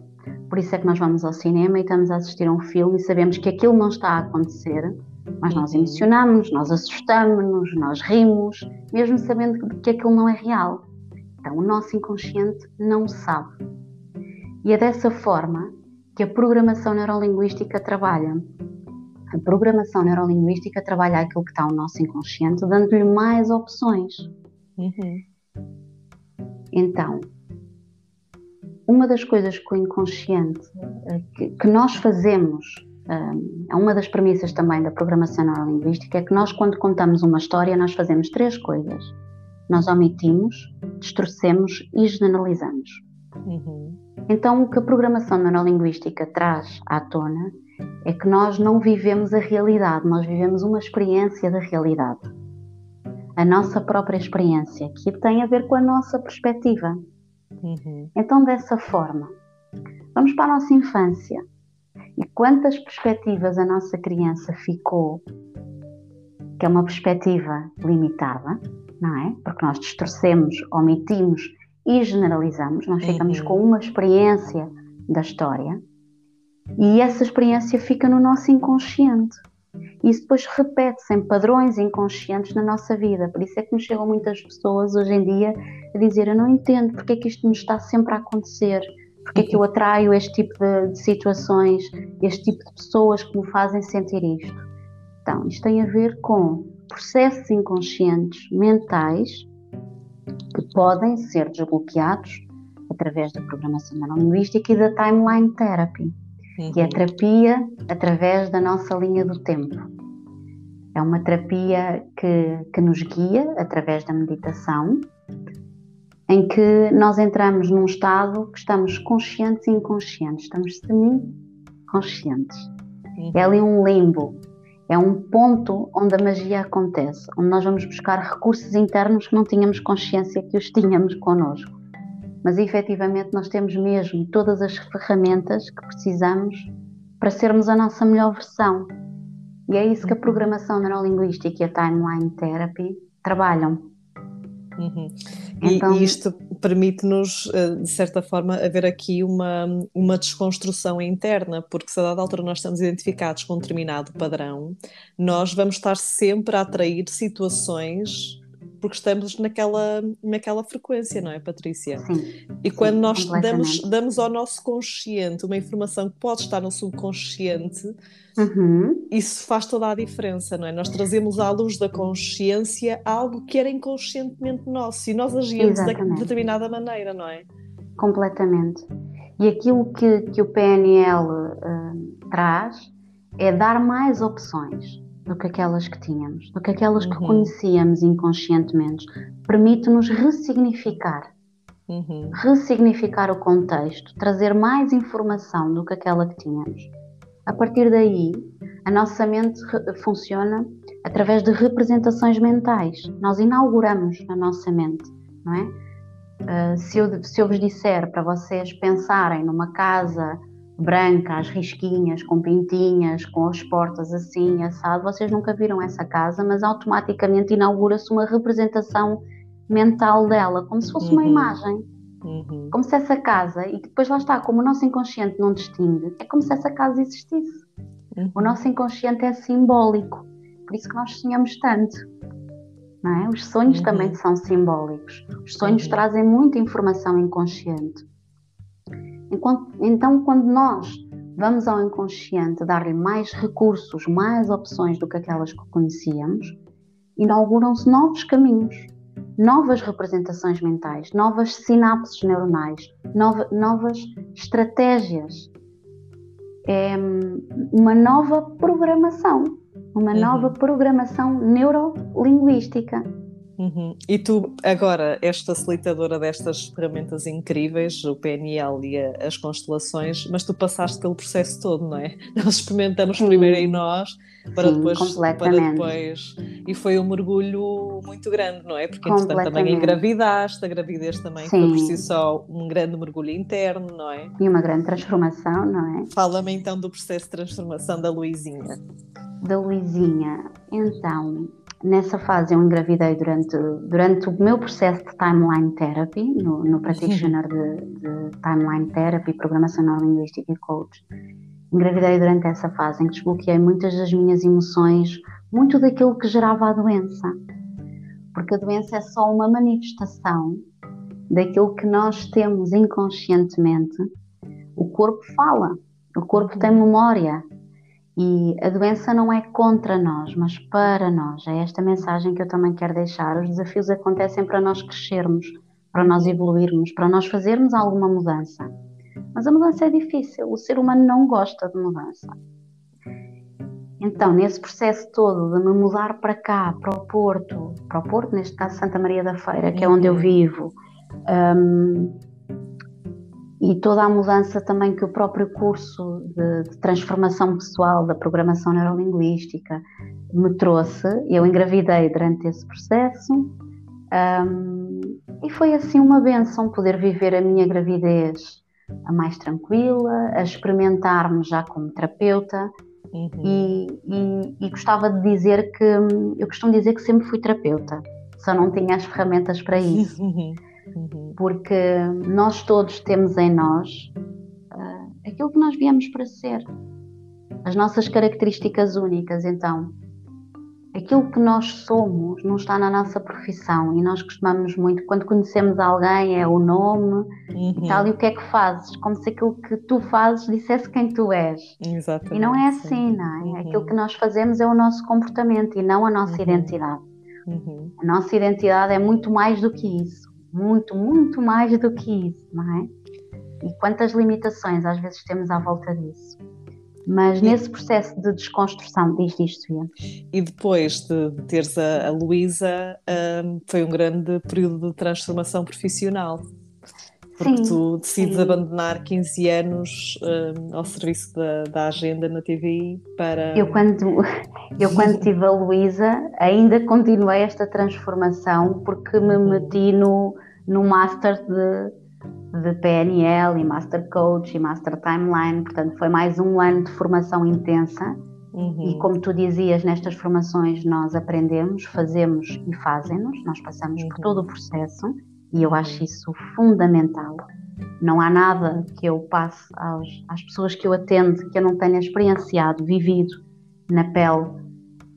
Por isso é que nós vamos ao cinema e estamos a assistir a um filme e sabemos que aquilo não está a acontecer, mas nós uhum. emocionamos, nós assustamos-nos, nós rimos, mesmo sabendo que aquilo não é real. Então o nosso inconsciente não sabe. E é dessa forma que a programação neurolinguística trabalha. A programação neurolinguística trabalha aquilo que está no nosso inconsciente, dando-lhe mais opções. Uhum. Então, uma das coisas que o inconsciente, que, que nós fazemos, é uma das premissas também da programação neurolinguística, é que nós, quando contamos uma história, nós fazemos três coisas. Nós omitimos, distorcemos e generalizamos. Uhum. Então, o que a programação neurolinguística traz à tona é que nós não vivemos a realidade, nós vivemos uma experiência da realidade. A nossa própria experiência, que tem a ver com a nossa perspectiva. Uhum. Então, dessa forma, vamos para a nossa infância. E quantas perspectivas a nossa criança ficou, que é uma perspectiva limitada, não é? Porque nós distorcemos, omitimos e generalizamos, nós ficamos uhum. com uma experiência da história e essa experiência fica no nosso inconsciente. Isso depois repete-se em padrões inconscientes na nossa vida. Por isso é que nos chegam muitas pessoas hoje em dia a dizer: Eu não entendo porque é que isto me está sempre a acontecer, porque é que eu atraio este tipo de, de situações, este tipo de pessoas que me fazem sentir isto. Então, isto tem a ver com processos inconscientes mentais que podem ser desbloqueados através da programação neurolinguística e da timeline therapy uhum. que é a terapia através da nossa linha do tempo. É uma terapia que, que nos guia através da meditação, em que nós entramos num estado que estamos conscientes e inconscientes, estamos semi-conscientes. É ali um limbo, é um ponto onde a magia acontece, onde nós vamos buscar recursos internos que não tínhamos consciência que os tínhamos connosco. Mas efetivamente nós temos mesmo todas as ferramentas que precisamos para sermos a nossa melhor versão. E é isso que a programação neurolinguística e a timeline therapy trabalham. Uhum. Então, e, isto permite-nos, eh, de certa forma, haver aqui uma, uma desconstrução interna, porque se a dada altura nós estamos identificados com um determinado padrão, nós vamos estar sempre a atrair situações porque estamos naquela, naquela frequência, não é, Patrícia? Sim. E quando sim, nós damos, damos ao nosso consciente uma informação que pode estar no subconsciente, uhum. isso faz toda a diferença, não é? Nós trazemos à luz da consciência algo que era inconscientemente nosso e nós agimos de determinada maneira, não é? Completamente. E aquilo que, que o PNL uh, traz é dar mais opções do que aquelas que tínhamos, do que aquelas uhum. que conhecíamos inconscientemente. Permite-nos ressignificar. Uhum. Ressignificar o contexto, trazer mais informação do que aquela que tínhamos. A partir daí, a nossa mente funciona através de representações mentais. Nós inauguramos a nossa mente, não é? Uh, se, eu, se eu vos disser para vocês pensarem numa casa branca, as risquinhas, com pintinhas, com as portas assim, assado. Vocês nunca viram essa casa, mas automaticamente inaugura-se uma representação mental dela, como se fosse uhum. uma imagem. Uhum. Como se essa casa, e depois lá está, como o nosso inconsciente não distingue, é como se essa casa existisse. Uhum. O nosso inconsciente é simbólico, por isso que nós sonhamos tanto. Não é? Os sonhos uhum. também são simbólicos. Os sonhos uhum. trazem muita informação inconsciente. Então, quando nós vamos ao inconsciente dar-lhe mais recursos, mais opções do que aquelas que conhecíamos, inauguram-se novos caminhos, novas representações mentais, novas sinapses neuronais, nova, novas estratégias. É uma nova programação, uma uhum. nova programação neurolinguística. Uhum. E tu, agora, és facilitadora destas ferramentas incríveis, o PNL e a, as constelações, mas tu passaste pelo processo todo, não é? [laughs] Nós experimentamos Sim. primeiro em nós, para Sim, depois, para depois. E foi um mergulho muito grande, não é? Porque entretanto também engravidaste, a gravidez também Sim. foi por si só um grande mergulho interno, não é? E uma grande transformação, não é? Fala-me então do processo de transformação da Luizinha. Da Luizinha, então nessa fase eu engravidei durante, durante o meu processo de timeline therapy, no, no practitioner de, de timeline therapy, programação neurolinguística e coach. Engravidei durante essa fase em que desbloqueei muitas das minhas emoções, muito daquilo que gerava a doença. Porque a doença é só uma manifestação daquilo que nós temos inconscientemente. O corpo fala, o corpo tem memória, e a doença não é contra nós, mas para nós. É esta mensagem que eu também quero deixar. Os desafios acontecem para nós crescermos, para nós evoluirmos, para nós fazermos alguma mudança. Mas a mudança é difícil, o ser humano não gosta de mudança. Então, nesse processo todo de me mudar para cá, para o Porto, para o Porto, neste caso Santa Maria da Feira, que é onde eu uhum. vivo, um, e toda a mudança também que o próprio curso de, de, transformação pessoal da programação neurolinguística me trouxe. Eu engravidei durante esse processo um, e foi assim uma benção poder viver a minha gravidez a mais tranquila, a experimentar-me já como terapeuta. Uhum. E, e, e gostava de dizer que eu costumo dizer que sempre fui terapeuta, só não tinha as ferramentas para isso. Uhum. Uhum. Porque nós todos temos em nós uh, aquilo que nós viemos para ser, as nossas características únicas. Então, aquilo que nós somos não está na nossa profissão e nós costumamos muito, quando conhecemos alguém, é o nome uhum. e tal, e o que é que fazes? Como se aquilo que tu fazes dissesse quem tu és. Exatamente. E não é assim, não é? Uhum. Aquilo que nós fazemos é o nosso comportamento e não a nossa uhum. identidade. Uhum. A nossa identidade é muito mais do que isso muito, muito mais do que isso, não é? E quantas limitações às vezes temos à volta disso. Mas nesse processo de desconstrução, diz isto, E depois de teres a, a Luísa, um, foi um grande período de transformação profissional. Porque sim, tu decides sim. abandonar 15 anos um, ao serviço da, da, agenda na TVI para. Eu, quando, eu, [laughs] quando tive a Luísa, ainda continuei esta transformação porque me uhum. meti no, no Master de de PNL e Master Coach e Master Timeline, portanto foi mais um ano de formação intensa uhum. e como tu dizias, nestas formações nós aprendemos, fazemos e fazem-nos, nós passamos uhum. por todo o processo e eu acho isso fundamental. Não há nada que eu passe aos, às pessoas que eu atendo que eu não tenha experienciado, vivido na pele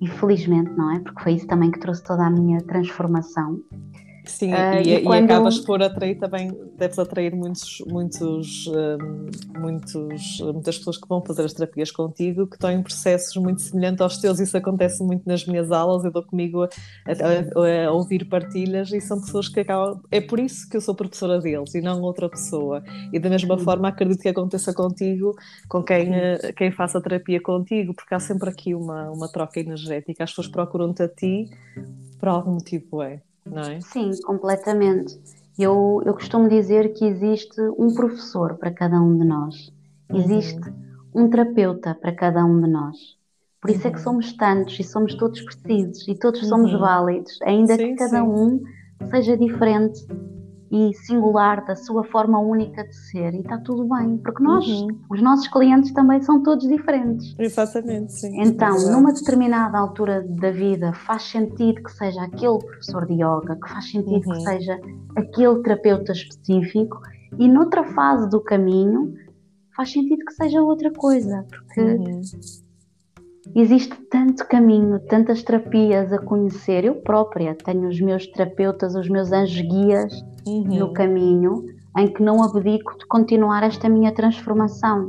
e felizmente, não é? Porque foi isso também que trouxe toda a minha transformação. Sim, uh, e, e, quando... e, acabas por atrair também, deves atrair muitos, muitos, um, muitos, muitas pessoas que vão fazer as terapias contigo que estão em processos muito semelhantes aos teus. Isso acontece muito nas minhas aulas, eu dou comigo a, a, a, ouvir partilhas e são pessoas que acabam. É por isso que eu sou professora deles e não outra pessoa. E da mesma Sim. forma acredito que aconteça contigo, com quem, eh, quem faça a terapia contigo, porque há sempre aqui uma, uma troca energética. As pessoas procuram-te a ti por algum motivo, é não é? Sim, completamente. Eu, eu costumo dizer que existe um professor para cada um de nós, uhum. existe uhum. um terapeuta para cada um de nós. Por isso uhum. é que uhum. somos tantos e somos todos precisos e todos somos uhum. válidos, ainda sim, que cada sim. um seja diferente e singular da sua forma única de ser e está tudo bem, porque nós, uhum. os nossos clientes também são todos diferentes. Exatamente, sim. Então, é numa determinada altura da vida, faz sentido que seja aquele professor de yoga, que faz sentido uhum. que seja aquele terapeuta específico, e noutra fase do caminho faz sentido que seja outra coisa, porque uhum. Existe tanto caminho, tantas terapias a conhecer. Eu própria tenho os meus terapeutas, os meus anjos guias uhum. no caminho em que não abdico de continuar esta minha transformação.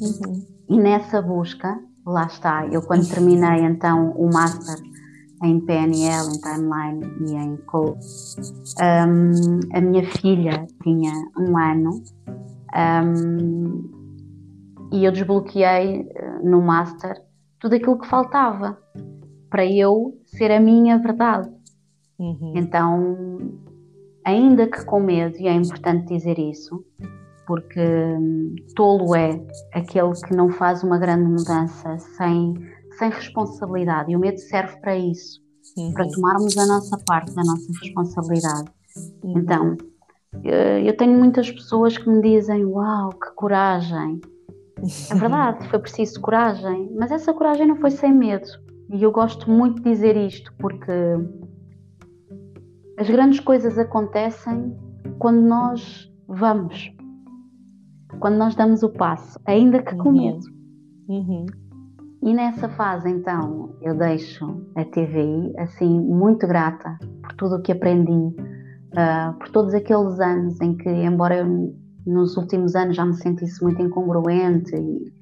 Uhum. E nessa busca, lá está, eu quando terminei então o Master em PNL, em Timeline e em Code, um, a minha filha tinha um ano um, e eu desbloqueei eh, no Master tudo aquilo que faltava para eu ser a minha verdade. Uhum. Então ainda que com medo, e é importante dizer isso, porque hum, tolo é aquele que não faz uma grande mudança sem, sem responsabilidade, e o medo serve para isso, uhum. para tomarmos a nossa parte da nossa responsabilidade. Uhum. Então, eh, eu tenho muitas pessoas que me dizem: Uau, que coragem! É verdade, foi preciso coragem, mas essa coragem não foi sem medo. E eu gosto muito de dizer isto porque as grandes coisas acontecem quando nós vamos, quando nós damos o passo, ainda que com uhum. medo. Uhum. E nessa fase, então, eu deixo a TVI assim muito grata por tudo o que aprendi, uh, por todos aqueles anos em que, embora eu nos últimos anos já me sentisse muito incongruente e,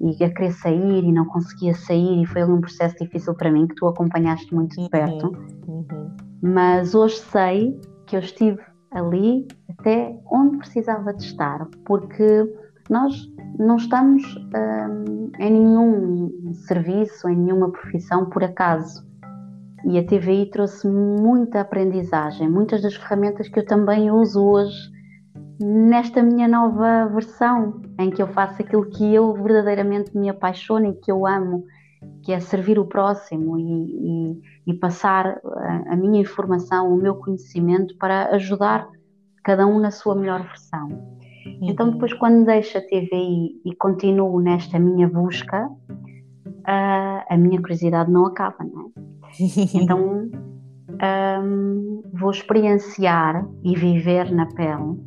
e a querer sair e não conseguia sair, e foi um processo difícil para mim que tu acompanhaste muito de perto. Uhum. uhum mas hoje sei que eu estive ali até onde precisava de estar, porque nós não estamos hum, em nenhum serviço, em nenhuma profissão por acaso. E a TVI trouxe muita aprendizagem, muitas das ferramentas que eu também uso hoje nesta minha nova versão, em que eu faço aquilo que eu verdadeiramente me apaixono e que eu amo, que é servir o próximo e, e e passar a, a minha informação, o meu conhecimento para ajudar cada um na sua melhor versão. Então, uhum. Então, depois, quando deixo a TVI e continuo nesta minha busca, uh, a minha curiosidade não acaba, não é? [laughs] Então, um, vou experienciar e viver na pele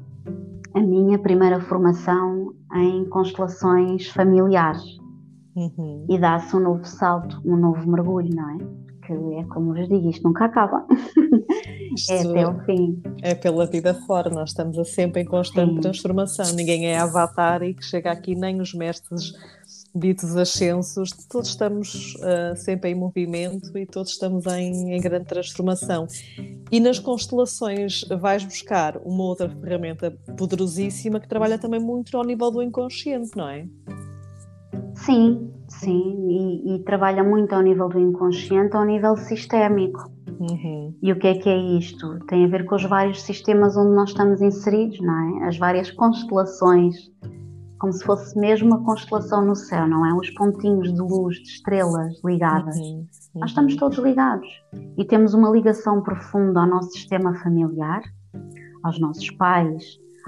a minha primeira formação em constelações familiares. Uhum. E dá-se um novo salto, um novo mergulho, não é? que é como vos digo, isto nunca acaba. [laughs] é até o fim. É pela vida fora, nós estamos sempre em constante Sim. transformação. Ninguém é avatar e que chega aqui, nem os mestres ditos ascensos, todos estamos uh, sempre em movimento e todos estamos em, em, grande transformação. E nas constelações vais buscar uma outra ferramenta poderosíssima que trabalha também muito ao nível do inconsciente, não é? Sim, sim, e, e, trabalha muito ao nível do inconsciente, ao nível sistémico. Uhum. E o que é que é isto? Tem a ver com os vários sistemas onde nós estamos inseridos, não é? As várias constelações, como se fosse mesmo uma constelação no céu, não é? Os pontinhos de luz, de estrelas ligadas. Uhum. Uhum. Nós estamos todos ligados e temos uma ligação profunda ao nosso sistema familiar, aos nossos pais,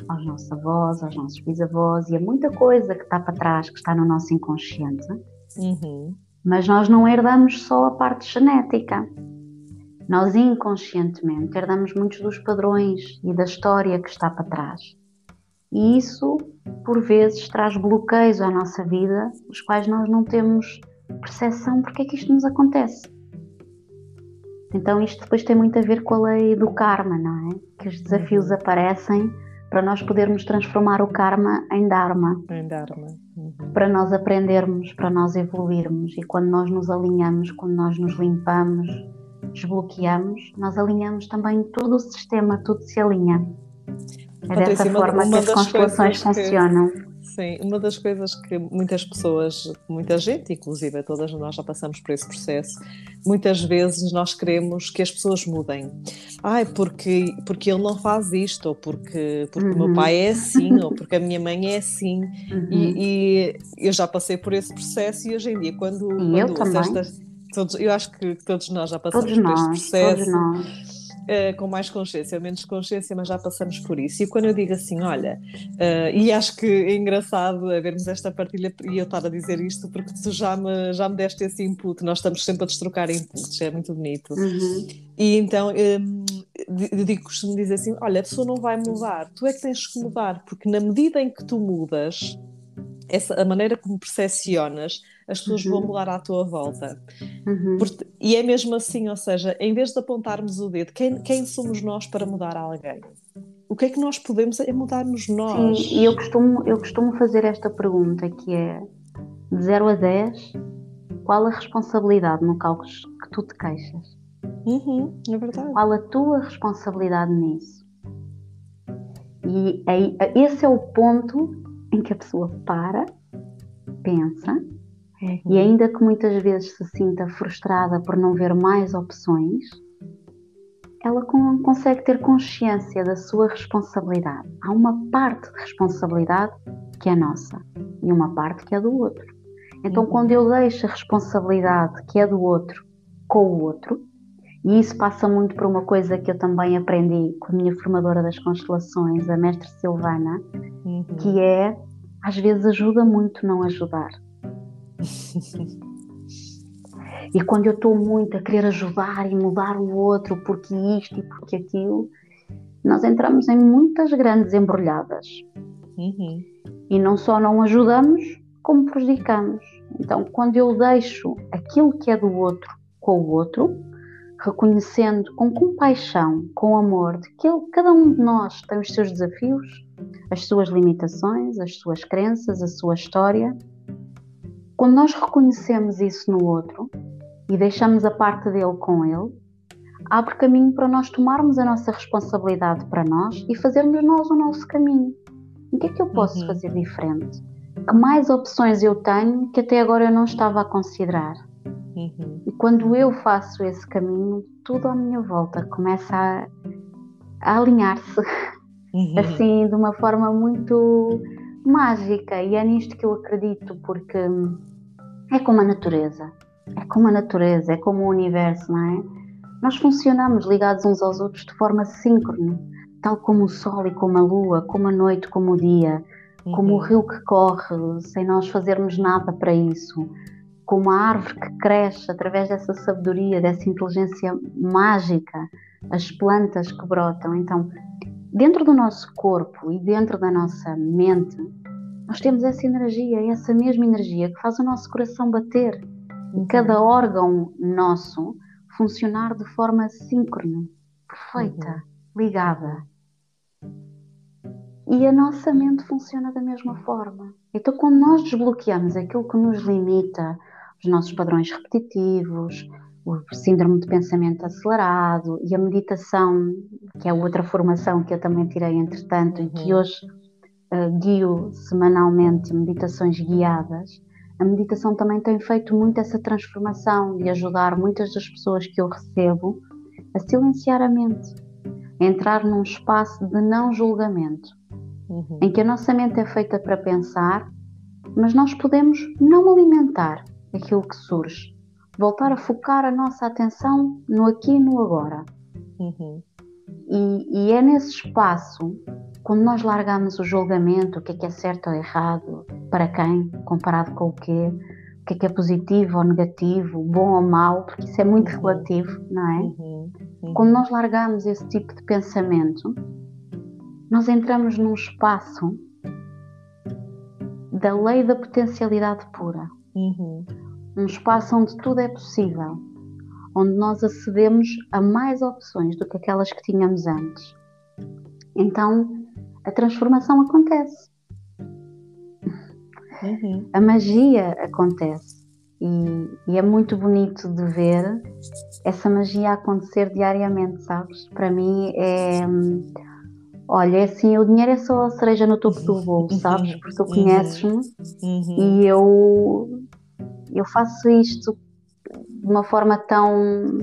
aos nossos avós, aos nossos bisavós e a muita coisa que está para trás, que está no nosso inconsciente. Uhum. Mas nós não herdamos só a parte genética. Nós inconscientemente herdamos muitos dos padrões e da história que está para trás. E isso, por vezes, traz bloqueios à nossa vida, os quais nós não temos percepção porque é que isto nos acontece. Então, isto depois tem muito a ver com a lei do karma, não é? Que os desafios uhum. aparecem para nós podermos transformar o karma em dharma. Em dharma. Uhum. Para nós aprendermos, para nós evoluirmos. E quando nós nos alinhamos, quando nós nos limpamos, desbloqueamos, nós alinhamos também todo o sistema, tudo se alinha. É dessa forma uma, uma que as constelações funcionam. Sim, uma das coisas que muitas pessoas, muita gente, inclusive todas nós já passamos por esse processo, muitas vezes nós queremos que as pessoas mudem. Ai, porque, porque ele não faz isto, ou porque, porque uhum. o meu uhum. pai é assim, [laughs] ou porque a minha mãe é assim. Uhum. E, e, eu já passei por esse processo e hoje em dia, quando, e quando eu estas, todos, eu acho que todos nós já passamos todos por nós, este processo. Todos nós uh, com mais consciência, menos consciência, mas já passamos por isso. E quando eu digo assim, olha, uh, e acho que é engraçado vermos esta partilha e eu estar a dizer isto porque tu já me, já me deste esse input, nós estamos sempre a destrocar inputs, é muito bonito. Uhum. E então um, eu digo, costumo dizer assim: olha, a pessoa não vai mudar, tu é que tens que mudar, porque na medida em que tu mudas, essa, a maneira como percepcionas, as pessoas uhum. vão mudar à tua volta. Uhum. Porque, e é mesmo assim, ou seja, em vez de apontarmos o dedo, quem, quem somos nós para mudar alguém? O que é que nós podemos é mudar-nos nós? Sim, e eu costumo, eu costumo fazer esta pergunta que é de 0 a 10, qual a responsabilidade no cálculo que tu te queixas? Uhum, é verdade. Qual a tua responsabilidade nisso? E aí, esse é o ponto em que a pessoa para, pensa, uhum. e ainda que muitas vezes se sinta frustrada por não ver mais opções, ela consegue ter consciência da sua responsabilidade. Há uma parte de responsabilidade que é nossa e uma parte que é do outro. Então, uhum. quando eu deixo a responsabilidade que é do outro com o outro, e isso passa muito por uma coisa que eu também aprendi com a minha formadora das constelações, a mestre Silvana, uhum. que é às vezes ajuda muito não ajudar. E quando eu estou muito a querer ajudar e mudar o outro porque isto e porque aquilo, nós entramos em muitas grandes embrulhadas. Uhum. E não só não ajudamos, como prejudicamos. Então, quando eu deixo aquilo que é do outro com o outro, reconhecendo com compaixão, com amor, de que ele, cada um de nós tem os seus desafios, as suas limitações, as suas crenças, a sua história. Quando nós reconhecemos isso no outro e deixamos a parte dele com ele, abre caminho para nós tomarmos a nossa responsabilidade para nós e fazermos nós o nosso caminho. O que é que eu posso uhum. fazer diferente? Que mais opções eu tenho que até agora eu não estava a considerar? Uhum. E quando eu faço esse caminho, tudo à minha volta começa a, a alinhar-se uhum. assim de uma forma muito mágica. E é nisto que eu acredito, porque é como a natureza. É como a natureza, é como o universo, não é? Nós funcionamos ligados uns aos outros de forma síncrona, tal como o sol e como a lua, como a noite, como o dia, uhum. como o rio que corre, sem nós fazermos nada para isso, como a árvore que cresce através dessa sabedoria, dessa inteligência mágica, as plantas que brotam. Então, dentro do nosso corpo e dentro da nossa mente, nós temos essa energia, essa mesma energia que faz o nosso coração bater e uhum. cada órgão nosso funcionar de forma síncrona, perfeita, uhum. ligada. E a nossa mente funciona da mesma forma. Então, quando nós desbloqueamos aquilo que nos limita, os nossos padrões repetitivos, o síndrome de pensamento acelerado e a meditação, que é outra formação que eu também tirei entretanto e que uhum. hoje uh, guio semanalmente meditações guiadas. a meditação também tem feito muito essa transformação de ajudar muitas das pessoas que eu recebo a silenciar a mente, a entrar num espaço de não julgamento, uhum. em que a nossa mente é feita para pensar, mas nós podemos não alimentar aquilo que surge, voltar a focar a nossa atenção no aqui e no agora. Uhum. E, e, é nesse espaço, quando nós largamos o julgamento, o que é que é certo ou errado, para quem, comparado com o quê, o que é que é positivo ou negativo, bom ou mau, porque isso é muito uhum. relativo, não é? Uhum. Uhum. Quando nós largamos esse tipo de pensamento, nós entramos num espaço da lei da potencialidade pura. Uhum. Um espaço onde tudo é possível, onde nós acedemos a mais opções do que aquelas que tínhamos antes. Então, a transformação acontece. Uhum. A magia acontece. E, e, é muito bonito de ver essa magia acontecer diariamente, sabes? Para mim é. Olha, é assim, o dinheiro é só a cereja no topo do bolo, sabes? Porque tu uhum. conheces-me uhum. e eu, eu faço isto de uma forma tão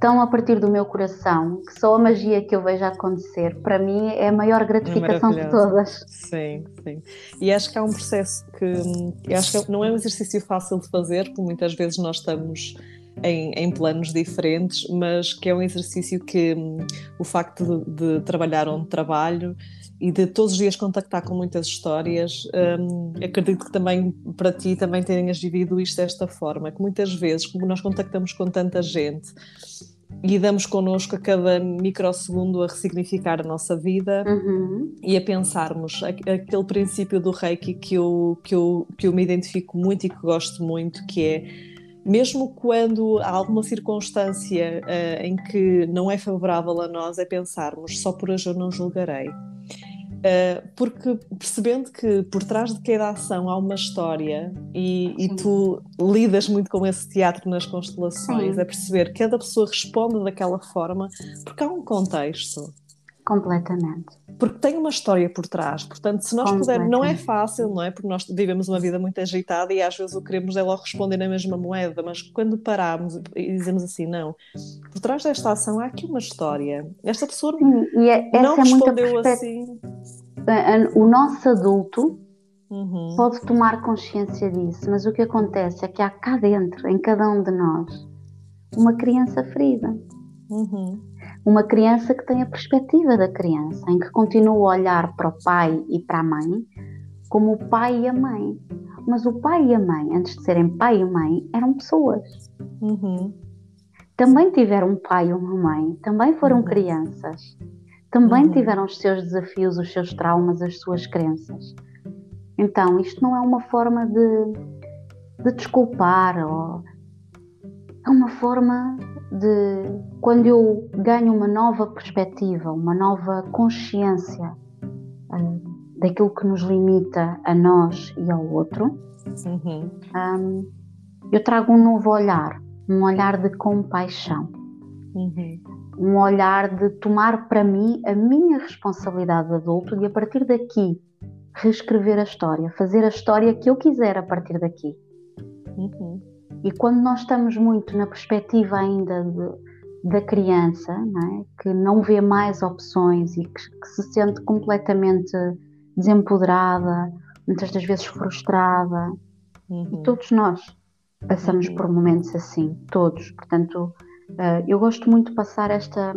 tão a partir do meu coração que só a magia que eu vejo acontecer para mim é a maior gratificação é de todas. Sim, sim. E acho que é um processo que acho que não é um exercício fácil de fazer, porque muitas vezes nós estamos em, em, planos diferentes, mas que é um exercício que hum, o facto de, de trabalhar onde trabalho e de todos os dias contactar com muitas histórias, um, acredito que também para ti também tenhas vivido isto desta forma, que muitas vezes, como nós contactamos com tanta gente e damos connosco a cada microsegundo a ressignificar a nossa vida uhum. e a pensarmos aquele princípio do Reiki que eu, que, eu, que eu me identifico muito e que gosto muito, que é mesmo quando há alguma circunstância uh, em que não é favorável a nós, é pensarmos só por hoje eu não julgarei. Uh, porque percebendo que por trás de cada ação há uma história e, e tu lidas muito com esse teatro nas constelações, Sim. é perceber que cada pessoa responde daquela forma porque há um contexto. Completamente. Porque tem uma história por trás, portanto, se nós pudermos, não é fácil, não é? Porque nós vivemos uma vida muito agitada e às vezes o que queremos é logo responder na mesma moeda, mas quando pararmos e dizemos assim, não, por trás desta ação há aqui uma história. Esta pessoa Sim, é, não é respondeu assim. O nosso adulto uhum. pode tomar consciência disso, mas o que acontece é que há cá dentro, em cada um de nós, uma criança ferida. Uhum uma criança que tem a perspectiva da criança, em que continua a olhar para o pai e para a mãe como o pai e a mãe. Mas o pai e a mãe, antes de serem pai e mãe, eram pessoas. Uhum. Também tiveram um pai e uma mãe, também foram uhum. crianças, também uhum. tiveram os seus desafios, os seus traumas, as suas crenças. Então, isto não é uma forma de, de desculpar, ou, é uma forma de quando eu ganho uma nova perspectiva, uma nova consciência uh, daquilo que nos limita a nós e ao outro, uhum. um, eu trago um novo olhar, um olhar de compaixão, uhum. um olhar de tomar para mim a minha responsabilidade de adulto e a partir daqui reescrever a história, fazer a história que eu quiser a partir daqui. Uhum. E quando nós estamos muito na perspectiva ainda de, da criança, não é? que não vê mais opções e que, que, se sente completamente desempoderada, muitas das vezes frustrada, uhum. e todos nós passamos uhum. por momentos assim, todos. Portanto, uh, eu gosto muito de passar esta,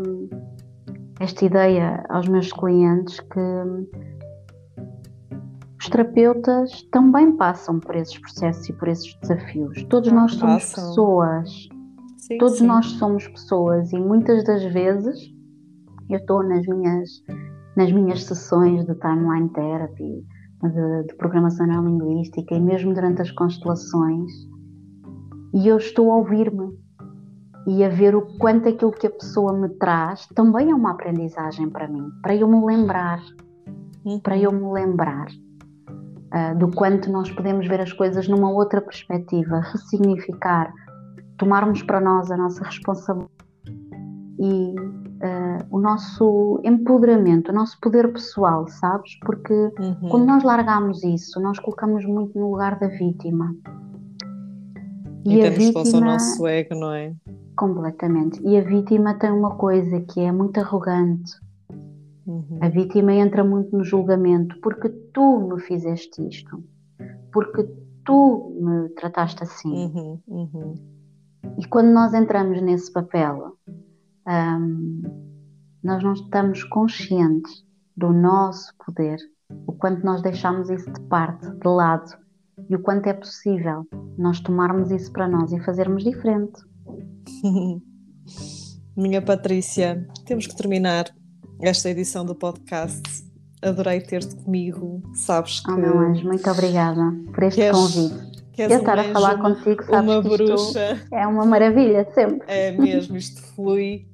esta ideia aos meus clientes que os terapeutas também passam por esses processos e por esses desafios. Todos nós somos passam. pessoas. Sim, Todos sim. nós somos pessoas e muitas das vezes eu estou nas minhas nas minhas sessões de timeline therapy, de, de programação neurolinguística e mesmo durante as constelações e eu estou a ouvir-me e a ver o quanto aquilo que a pessoa me traz também é uma aprendizagem para mim, para eu me lembrar, uhum. para eu me lembrar uh, do quanto nós podemos ver as coisas numa outra perspectiva, ressignificar, tomarmos para nós a nossa responsabilidade e uh, o nosso empoderamento, o nosso poder pessoal, sabes? Porque uhum. quando nós largamos isso, nós colocamos muito no lugar da vítima. E, e temos vítima, o nosso ego, não é? Completamente. E a vítima tem uma coisa que é muito arrogante. Uhum. A vítima entra muito no julgamento porque tu me fizeste isto, porque tu me trataste assim. Uhum. Uhum. E quando nós entramos nesse papel, um, nós não estamos conscientes do nosso poder, o quanto nós deixamos isso de parte, de lado, e o quanto é possível nós tomarmos isso para nós e fazermos diferente. [laughs] Minha Patrícia, temos que terminar esta edição do podcast. Adorei ter-te comigo, sabes que. Oh, meu anjo, muito obrigada por este convite. Eu estar a falar contigo, sabes uma que bruxa. é uma maravilha, sempre. É mesmo, isto flui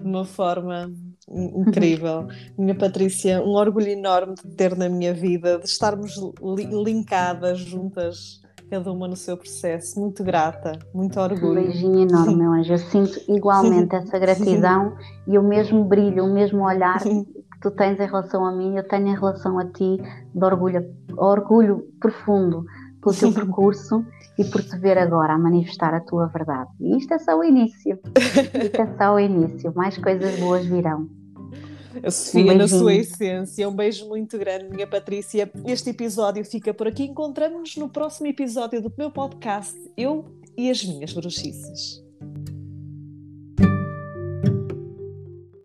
de uma forma incrível. Minha Patrícia, um orgulho enorme de ter na minha vida, de estarmos li linkadas juntas, cada uma no seu processo. Muito grata, muito orgulho. Um beijinho enorme, meu anjo. Eu sinto igualmente essa [laughs] gratidão e o mesmo brilho, o mesmo olhar que tu tens em relação a mim, eu tenho em relação a ti, de orgulho, orgulho profundo pelo teu [laughs] percurso e por te ver agora a manifestar a tua verdade. E isto é só o início. [laughs] Isto é só o início. Mais coisas boas virão. A Sofia, um na sua essência, um beijo muito grande, minha Patrícia. Este episódio fica por aqui. Encontramos-nos no próximo episódio do meu podcast, Eu e as Minhas Bruxices.